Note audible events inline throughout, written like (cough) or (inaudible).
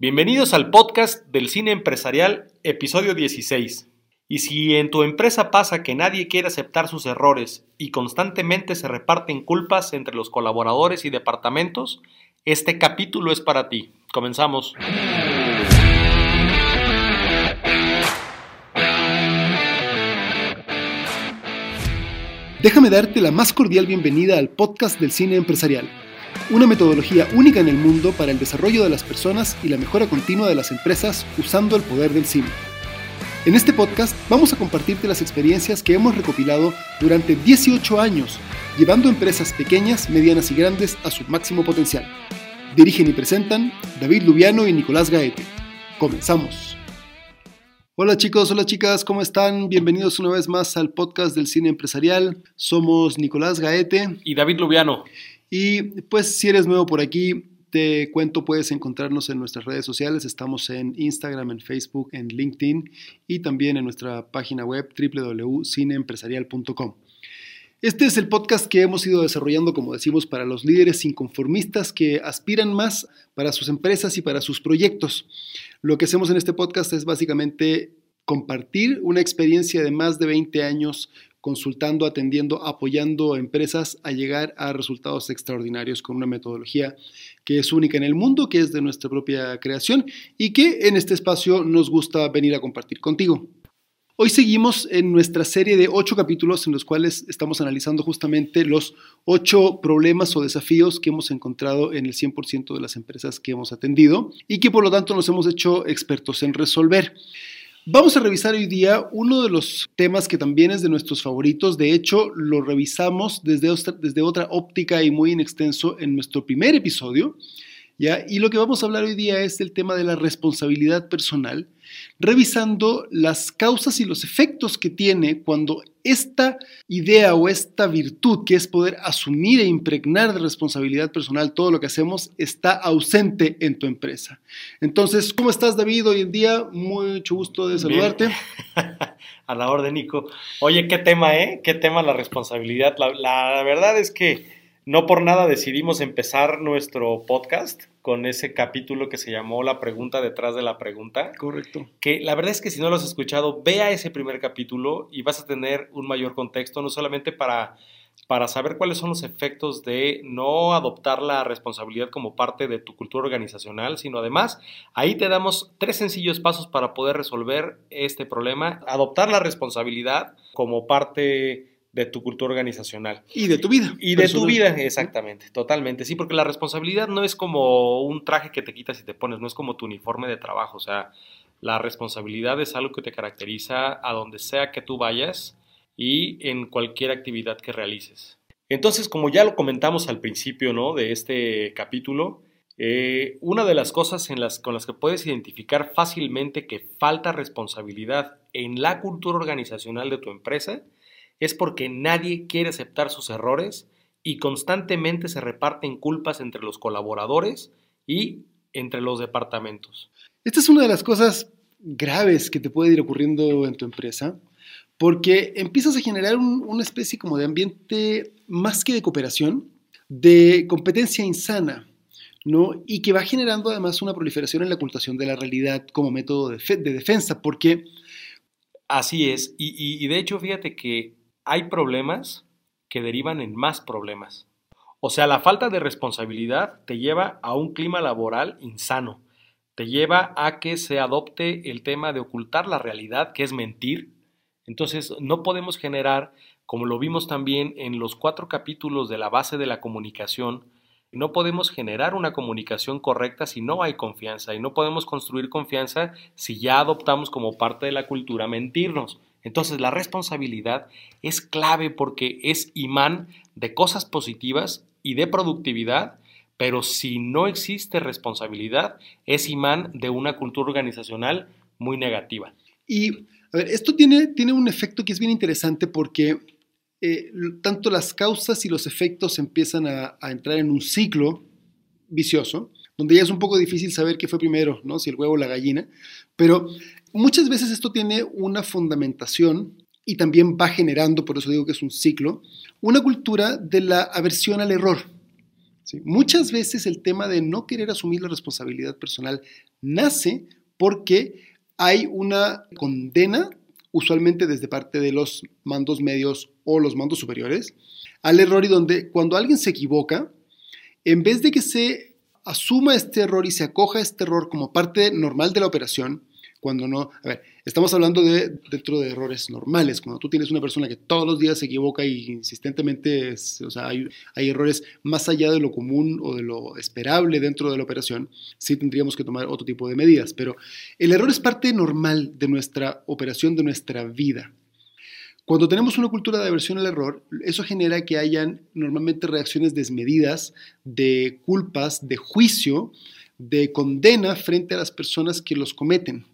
Bienvenidos al podcast del cine empresarial, episodio 16. Y si en tu empresa pasa que nadie quiere aceptar sus errores y constantemente se reparten culpas entre los colaboradores y departamentos, este capítulo es para ti. Comenzamos. Déjame darte la más cordial bienvenida al podcast del cine empresarial, una metodología única en el mundo para el desarrollo de las personas y la mejora continua de las empresas usando el poder del cine. En este podcast vamos a compartirte las experiencias que hemos recopilado durante 18 años, llevando empresas pequeñas, medianas y grandes a su máximo potencial. Dirigen y presentan David Lubiano y Nicolás Gaete. Comenzamos. Hola chicos, hola chicas, ¿cómo están? Bienvenidos una vez más al podcast del cine empresarial. Somos Nicolás Gaete y David Lubiano. Y pues si eres nuevo por aquí, te cuento, puedes encontrarnos en nuestras redes sociales. Estamos en Instagram, en Facebook, en LinkedIn y también en nuestra página web www.cineempresarial.com. Este es el podcast que hemos ido desarrollando, como decimos, para los líderes inconformistas que aspiran más para sus empresas y para sus proyectos. Lo que hacemos en este podcast es básicamente compartir una experiencia de más de 20 años consultando, atendiendo, apoyando a empresas a llegar a resultados extraordinarios con una metodología que es única en el mundo, que es de nuestra propia creación y que en este espacio nos gusta venir a compartir contigo. Hoy seguimos en nuestra serie de ocho capítulos en los cuales estamos analizando justamente los ocho problemas o desafíos que hemos encontrado en el 100% de las empresas que hemos atendido y que por lo tanto nos hemos hecho expertos en resolver. Vamos a revisar hoy día uno de los temas que también es de nuestros favoritos. De hecho, lo revisamos desde, desde otra óptica y muy en extenso en nuestro primer episodio. ¿Ya? Y lo que vamos a hablar hoy día es el tema de la responsabilidad personal revisando las causas y los efectos que tiene cuando esta idea o esta virtud que es poder asumir e impregnar de responsabilidad personal todo lo que hacemos está ausente en tu empresa. Entonces, ¿cómo estás David hoy en día? Mucho gusto de saludarte. (laughs) A la orden, Nico. Oye, qué tema, ¿eh? Qué tema la responsabilidad. La, la verdad es que no por nada decidimos empezar nuestro podcast con ese capítulo que se llamó La pregunta detrás de la pregunta. Correcto. Que la verdad es que si no lo has escuchado, vea ese primer capítulo y vas a tener un mayor contexto, no solamente para, para saber cuáles son los efectos de no adoptar la responsabilidad como parte de tu cultura organizacional, sino además ahí te damos tres sencillos pasos para poder resolver este problema, adoptar la responsabilidad como parte de tu cultura organizacional. Y de tu vida. Y de tu vida, exactamente, totalmente. Sí, porque la responsabilidad no es como un traje que te quitas y te pones, no es como tu uniforme de trabajo. O sea, la responsabilidad es algo que te caracteriza a donde sea que tú vayas y en cualquier actividad que realices. Entonces, como ya lo comentamos al principio ¿no? de este capítulo, eh, una de las cosas en las, con las que puedes identificar fácilmente que falta responsabilidad en la cultura organizacional de tu empresa es porque nadie quiere aceptar sus errores y constantemente se reparten culpas entre los colaboradores y entre los departamentos. Esta es una de las cosas graves que te puede ir ocurriendo en tu empresa, porque empiezas a generar una especie como de ambiente más que de cooperación, de competencia insana, ¿no? Y que va generando además una proliferación en la ocultación de la realidad como método de, defensa, porque... Así es, y de hecho fíjate que hay problemas que derivan en más problemas. O sea, la falta de responsabilidad te lleva a un clima laboral insano, te lleva a que se adopte el tema de ocultar la realidad, que es mentir. Entonces, no podemos generar, como lo vimos también en los cuatro capítulos de la base de la comunicación, no podemos generar una comunicación correcta si no hay confianza y no podemos construir confianza si ya adoptamos como parte de la cultura mentirnos. Entonces la responsabilidad es clave porque es imán de cosas positivas y de productividad, pero si no existe responsabilidad, es imán de una cultura organizacional muy negativa. Y a ver, esto tiene, tiene un efecto que es bien interesante porque eh, tanto las causas y los efectos empiezan a, a, entrar en un ciclo vicioso, donde ya es un poco difícil saber qué fue primero, ¿no? si el huevo o la gallina, pero Muchas veces esto tiene una fundamentación y también va generando, por eso digo que es un ciclo, una cultura de la aversión al error. Muchas veces el tema de no querer asumir la responsabilidad personal nace porque hay una condena, usualmente desde parte de los mandos medios o los mandos superiores, al error y donde cuando alguien se equivoca, en vez de que se asuma este error y se acoja este error como parte normal de la operación, cuando no, a ver, estamos hablando de dentro de errores normales, cuando tú tienes una persona que todos los días se equivoca y insistentemente, o sea, hay, hay, errores más allá de lo común o de lo esperable dentro de la operación, sí tendríamos que tomar otro tipo de medidas, pero el error es parte normal de nuestra operación, de nuestra vida. Cuando tenemos una cultura de aversión al error, eso genera que hayan normalmente reacciones desmedidas de culpas, de juicio, de condena frente a las personas que los cometen.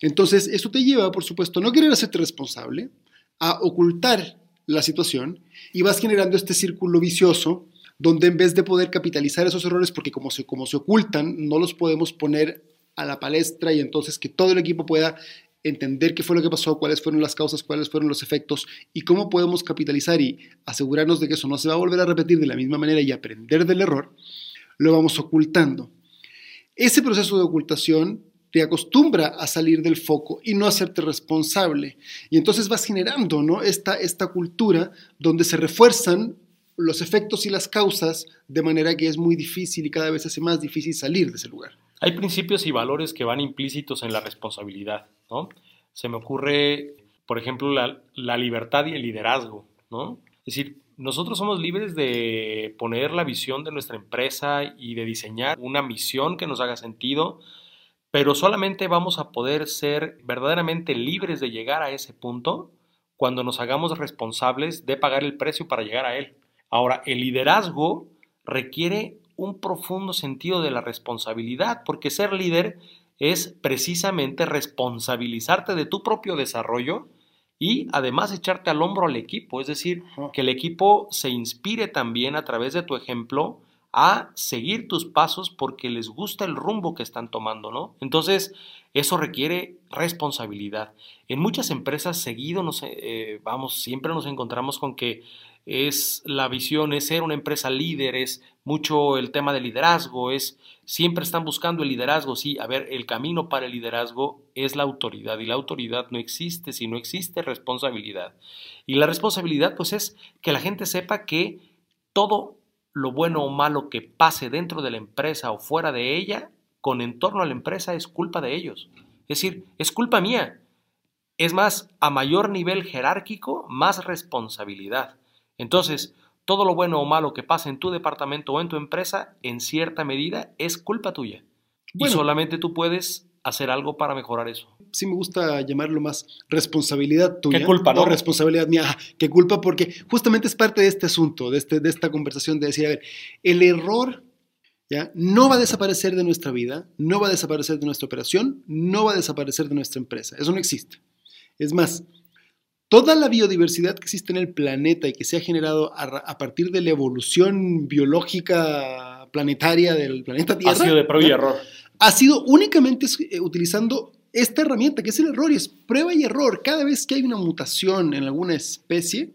Entonces, eso te lleva, por supuesto, a no querer hacerte responsable, a ocultar la situación y vas generando este círculo vicioso donde en vez de poder capitalizar esos errores, porque como se, como se ocultan, no los podemos poner a la palestra y entonces que todo el equipo pueda entender qué fue lo que pasó, cuáles fueron las causas, cuáles fueron los efectos y cómo podemos capitalizar y asegurarnos de que eso no se va a volver a repetir de la misma manera y aprender del error, lo vamos ocultando. Ese proceso de ocultación te acostumbra a salir del foco y no hacerte responsable. Y entonces vas generando ¿no? esta, esta cultura donde se refuerzan los efectos y las causas de manera que es muy difícil y cada vez hace más difícil salir de ese lugar. Hay principios y valores que van implícitos en la responsabilidad, ¿no? Se me ocurre, por ejemplo, la, la libertad y el liderazgo, ¿no? Es decir, nosotros somos libres de poner la visión de nuestra empresa y de diseñar una misión que nos haga sentido, pero solamente vamos a poder ser verdaderamente libres de llegar a ese punto cuando nos hagamos responsables de pagar el precio para llegar a él. Ahora, el liderazgo requiere un profundo sentido de la responsabilidad, porque ser líder es precisamente responsabilizarte de tu propio desarrollo y además echarte al hombro al equipo, es decir, que el equipo se inspire también a través de tu ejemplo a seguir tus pasos porque les gusta el rumbo que están tomando, ¿no? Entonces, eso requiere responsabilidad. En muchas empresas seguido eh, vamos, siempre nos encontramos con que es la visión, es ser una empresa líder, es mucho el tema de liderazgo, es siempre están buscando el liderazgo, sí, a ver, el camino para el liderazgo es la autoridad y la autoridad no existe si no existe responsabilidad. Y la responsabilidad pues es que la gente sepa que todo lo bueno o malo que pase dentro de la empresa o fuera de ella, con entorno a la empresa, es culpa de ellos. Es decir, es culpa mía. Es más, a mayor nivel jerárquico, más responsabilidad. Entonces, todo lo bueno o malo que pase en tu departamento o en tu empresa, en cierta medida, es culpa tuya. y solamente tú puedes hacer algo para mejorar eso. Sí me gusta llamarlo más responsabilidad tuya. ¿Qué culpa, no? responsabilidad mía. ¿Qué culpa? Porque justamente es parte de este asunto, de, este, de esta conversación de decir, a ver, el error ¿ya? no va a desaparecer de nuestra vida, no va a desaparecer de nuestra operación, no va a desaparecer de nuestra empresa. Eso no existe. Es más, toda la biodiversidad que existe en el planeta y que se ha generado a, a partir de la evolución biológica planetaria del planeta Tierra. Ha sido de prueba y error ha sido únicamente eh, utilizando esta herramienta, que es el error, y es prueba y error. Cada vez que hay una mutación en alguna especie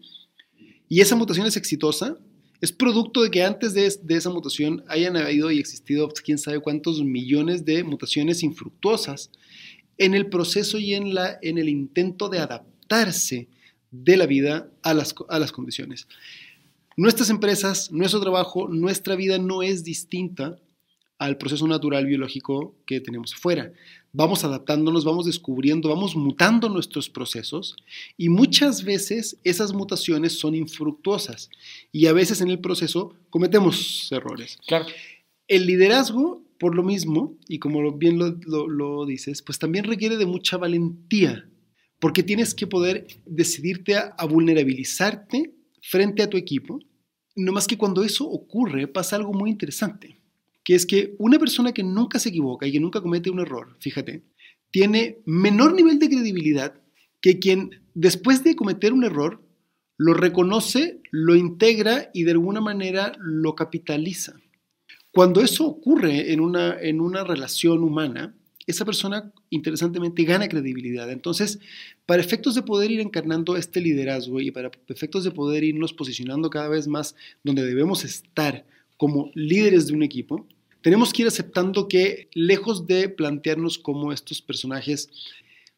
y esa mutación es exitosa, es producto de que antes de, esa mutación hayan habido y existido quién sabe cuántos millones de mutaciones infructuosas en el proceso y en, el intento de adaptarse de la vida a las condiciones. Nuestras empresas, nuestro trabajo, nuestra vida no es distinta al proceso natural biológico que tenemos afuera. Vamos adaptándonos, vamos descubriendo, vamos mutando nuestros procesos y muchas veces esas mutaciones son infructuosas y a veces en el proceso cometemos errores. Claro. El liderazgo, por lo mismo, y como bien lo, lo dices, pues también requiere de mucha valentía, porque tienes que poder decidirte a, a vulnerabilizarte frente a tu equipo, no más que cuando eso ocurre pasa algo muy interesante que es que una persona que nunca se equivoca y que nunca comete un error, fíjate, tiene menor nivel de credibilidad que quien después de cometer un error lo reconoce, lo integra y de alguna manera lo capitaliza. Cuando eso ocurre en una, en una relación humana, esa persona interesantemente gana credibilidad. Entonces, para efectos de poder ir encarnando este liderazgo y para efectos de poder irnos posicionando cada vez más donde debemos estar como líderes de un equipo, tenemos que ir aceptando que lejos de plantearnos como estos personajes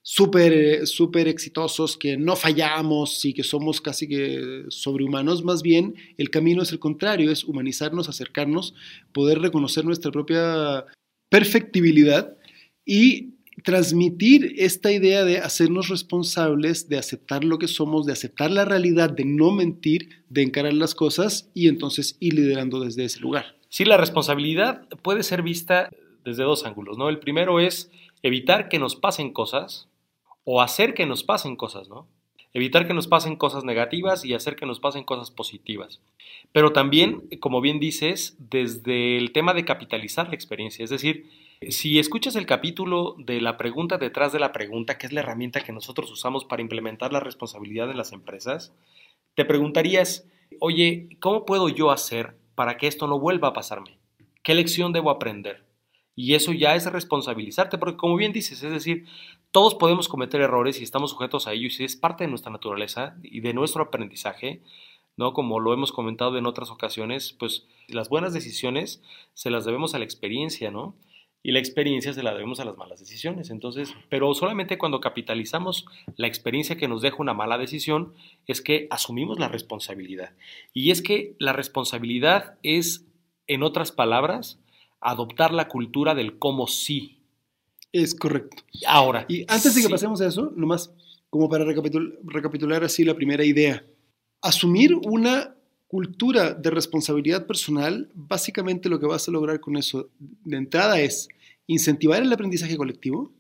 súper exitosos, que no fallamos y que somos casi que sobrehumanos, más bien el camino es el contrario, es humanizarnos, acercarnos, poder reconocer nuestra propia perfectibilidad y transmitir esta idea de hacernos responsables, de aceptar lo que somos, de aceptar la realidad, de no mentir, de encarar las cosas y entonces ir liderando desde ese lugar. Sí, la responsabilidad puede ser vista desde dos ángulos, ¿no? El primero es evitar que nos pasen cosas o hacer que nos pasen cosas, ¿no? Evitar que nos pasen cosas negativas y hacer que nos pasen cosas positivas. Pero también, como bien dices, desde el tema de capitalizar la experiencia, es decir, si escuchas el capítulo de la pregunta detrás de la pregunta, que es la herramienta que nosotros usamos para implementar la responsabilidad en las empresas, te preguntarías, oye, ¿cómo puedo yo hacer para que esto no vuelva a pasarme? ¿Qué lección debo aprender? Y eso ya es responsabilizarte, porque como bien dices, es decir, todos podemos cometer errores y estamos sujetos a ellos y es parte de nuestra naturaleza y de nuestro aprendizaje, ¿no? Como lo hemos comentado en otras ocasiones, pues las buenas decisiones se las debemos a la experiencia, ¿no? Y la experiencia se la debemos a las malas decisiones. Entonces, pero solamente cuando capitalizamos la experiencia que nos deja una mala decisión es que asumimos la responsabilidad. Y es que la responsabilidad es, en otras palabras, adoptar la cultura del cómo sí. Es correcto. Ahora. Y antes de que pasemos a eso, nomás como para recapitular así la primera idea. Asumir una cultura de responsabilidad personal, básicamente lo que vas a lograr con eso de entrada es incentivar el aprendizaje colectivo,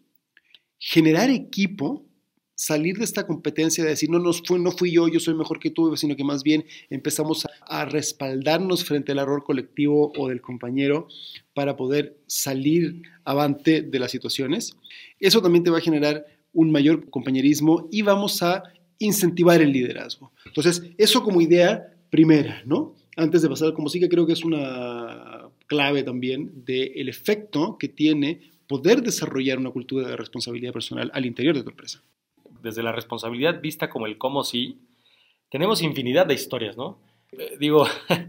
generar equipo, salir de esta competencia de decir, no, no, fui, no fui yo, yo soy mejor que tú, sino que más bien empezamos a, a respaldarnos frente al error colectivo o del compañero para poder salir avante de las situaciones. Eso también te va a generar un mayor compañerismo y vamos a incentivar el liderazgo. Entonces, eso como idea primera, ¿no? Antes de pasar como sí que creo que es una clave también del efecto que tiene poder desarrollar una cultura de responsabilidad personal al interior de tu empresa. Desde la responsabilidad vista como el cómo sí, tenemos infinidad de historias, ¿no? Eh, digo,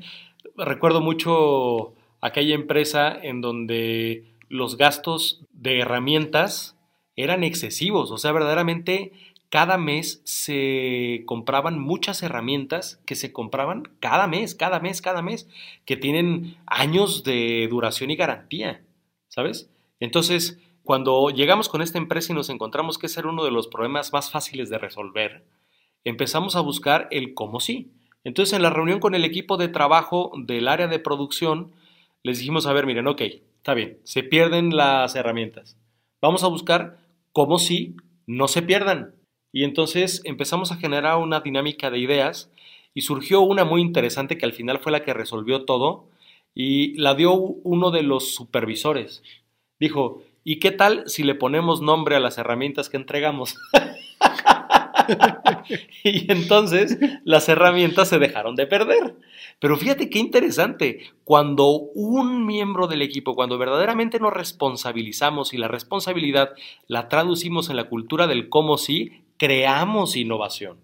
(laughs) recuerdo mucho aquella empresa en donde los gastos de herramientas eran excesivos, o sea, verdaderamente cada mes se compraban muchas herramientas que se compraban cada mes, cada mes, cada mes, que tienen años de duración y garantía, ¿sabes? Entonces, cuando llegamos con esta empresa y nos encontramos que ese era uno de los problemas más fáciles de resolver, empezamos a buscar el cómo sí. Entonces, en la reunión con el equipo de trabajo del área de producción, les dijimos, a ver, miren, ok, está bien, se pierden las herramientas. Vamos a buscar cómo sí no se pierdan. Y entonces empezamos a generar una dinámica de ideas y surgió una muy interesante que al final fue la que resolvió todo y la dio uno de los supervisores. Dijo, ¿y qué tal si le ponemos nombre a las herramientas que entregamos? (laughs) y entonces las herramientas se dejaron de perder. Pero fíjate qué interesante, cuando un miembro del equipo, cuando verdaderamente nos responsabilizamos y la responsabilidad la traducimos en la cultura del cómo sí, creamos innovación.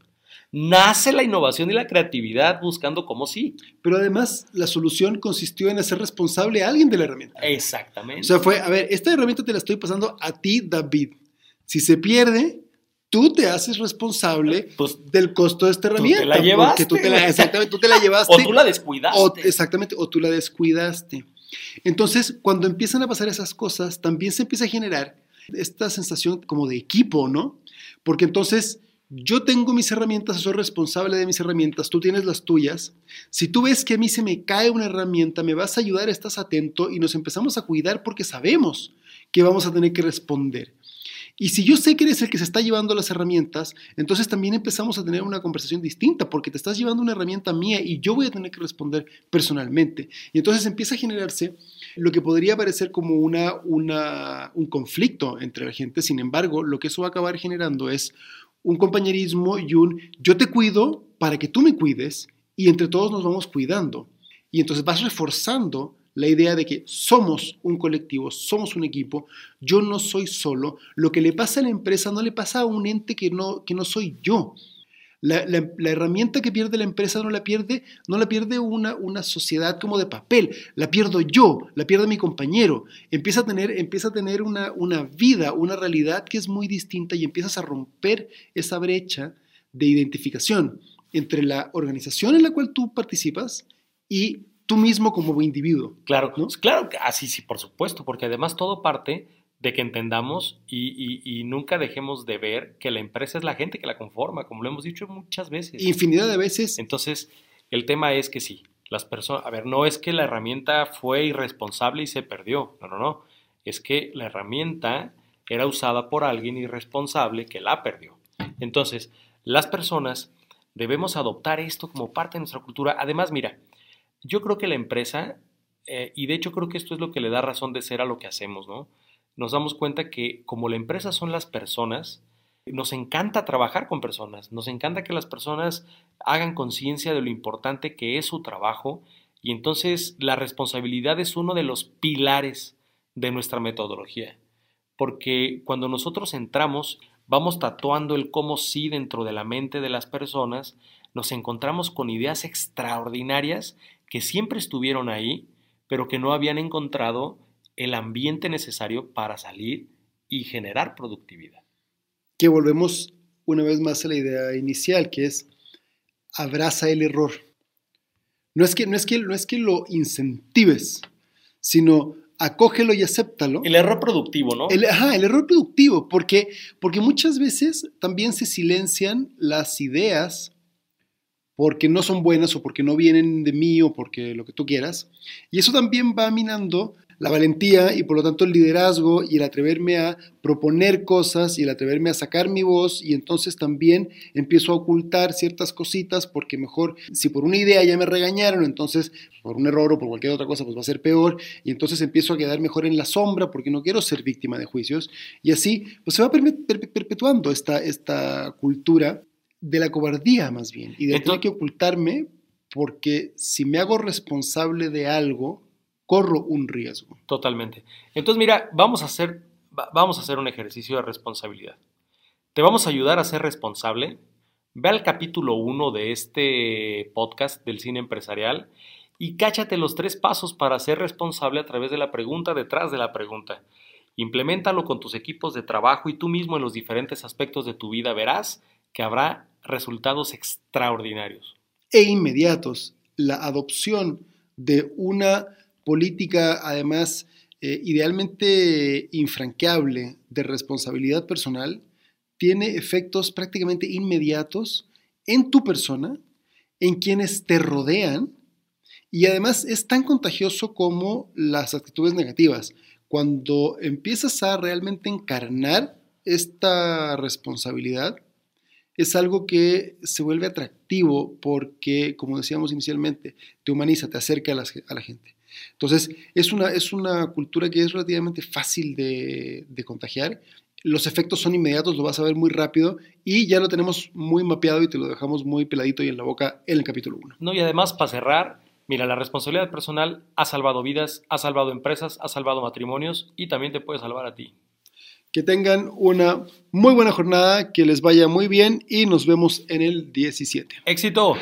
Nace la innovación y la creatividad buscando cómo sí. Pero además la solución consistió en hacer responsable a alguien de la herramienta. Exactamente. O sea, fue, a ver, esta herramienta te la estoy pasando a ti, David. Si se pierde, tú te haces responsable pues, del costo de esta herramienta. Tú te la llevaste. Tú te la, exactamente, tú te la llevaste. (laughs) o tú la descuidaste. exactamente, o tú la descuidaste. Entonces, cuando empiezan a pasar esas cosas, también se empieza a generar esta sensación como de equipo, ¿no? Porque entonces yo tengo mis herramientas, soy responsable de mis herramientas, tú tienes las tuyas. Si tú ves que a mí se me cae una herramienta, me vas a ayudar, estás atento y nos empezamos a cuidar porque sabemos que vamos a tener que responder. Y si yo sé que eres el que se está llevando las herramientas, entonces también empezamos a tener una conversación distinta, porque te estás llevando una herramienta mía y yo voy a tener que responder personalmente. Y entonces empieza a generarse lo que podría parecer como una, un conflicto entre la gente. Sin embargo, lo que eso va a acabar generando es un compañerismo y un yo te cuido para que tú me cuides y entre todos nos vamos cuidando. Y entonces vas reforzando la idea de que somos un colectivo, somos un equipo, yo no soy solo, lo que le pasa a la empresa no le pasa a un ente que no, que no soy yo. La, herramienta que pierde la empresa no la pierde, no la pierde una, una sociedad como de papel, la pierdo yo, la pierde mi compañero. Empieza a tener, empieza a tener una, una vida, una realidad que es muy distinta y empiezas a romper esa brecha de identificación entre la organización en la cual tú participas y tú mismo como individuo. Claro, claro, así sí, por supuesto, porque además todo parte de que entendamos y, nunca dejemos de ver que la empresa es la gente que la conforma, como lo hemos dicho muchas veces. Infinidad de veces. Entonces, el tema es que sí, las personas, a ver, no es que la herramienta fue irresponsable y se perdió, no, no, no, es que la herramienta era usada por alguien irresponsable que la perdió. Entonces, las personas debemos adoptar esto como parte de nuestra cultura. Además, mira, yo creo que la empresa, eh, y de hecho creo que esto es lo que le da razón de ser a lo que hacemos, ¿no? nos damos cuenta que como la empresa son las personas, nos encanta trabajar con personas, nos encanta que las personas hagan conciencia de lo importante que es su trabajo y entonces la responsabilidad es uno de los pilares de nuestra metodología, porque cuando nosotros entramos vamos tatuando el cómo sí dentro de la mente de las personas, nos encontramos con ideas extraordinarias que siempre estuvieron ahí, pero que no habían encontrado el ambiente necesario para salir y generar productividad. Que volvemos una vez más a la idea inicial, que es abraza el error. No es que, no es que, no es que lo incentives, sino acógelo y acéptalo. El error productivo, ¿no? El, ajá, el error productivo, porque, porque muchas veces también se silencian las ideas porque no son buenas o porque no vienen de mí o porque lo que tú quieras. Y eso también va minando la valentía y por lo tanto el liderazgo y el atreverme a proponer cosas y el atreverme a sacar mi voz. Y entonces también empiezo a ocultar ciertas cositas porque mejor si por una idea ya me regañaron, entonces por un error o por cualquier otra cosa pues va a ser peor. Y entonces empiezo a quedar mejor en la sombra porque no quiero ser víctima de juicios. Y así pues se va perpetuando esta, esta cultura de la cobardía más bien y de tener que ocultarme porque si me hago responsable de algo, corro un riesgo. Totalmente. Entonces, mira, vamos a hacer, vamos a hacer un ejercicio de responsabilidad. Te vamos a ayudar a ser responsable. Ve al capítulo 1 de este podcast del cine empresarial y cáchate los tres pasos para ser responsable a través de la pregunta detrás de la pregunta. Implementalo con tus equipos de trabajo y tú mismo en los diferentes aspectos de tu vida verás que habrá resultados extraordinarios. E inmediatos. La adopción de una política, además, eh, idealmente infranqueable de responsabilidad personal, tiene efectos prácticamente inmediatos en tu persona, en quienes te rodean, y además es tan contagioso como las actitudes negativas. Cuando empiezas a realmente encarnar esta responsabilidad, es algo que se vuelve atractivo porque, como decíamos inicialmente, te humaniza, te acerca a la gente. Entonces, es una, es una cultura que es relativamente fácil de, contagiar. Los efectos son inmediatos, lo vas a ver muy rápido y ya lo tenemos muy mapeado y te lo dejamos muy peladito y en la boca en el capítulo 1. No, y además, para cerrar, mira, la responsabilidad personal ha salvado vidas, ha salvado empresas, ha salvado matrimonios y también te puede salvar a ti. Que tengan una muy buena jornada, que les vaya muy bien y nos vemos en el 17. ¡Éxito!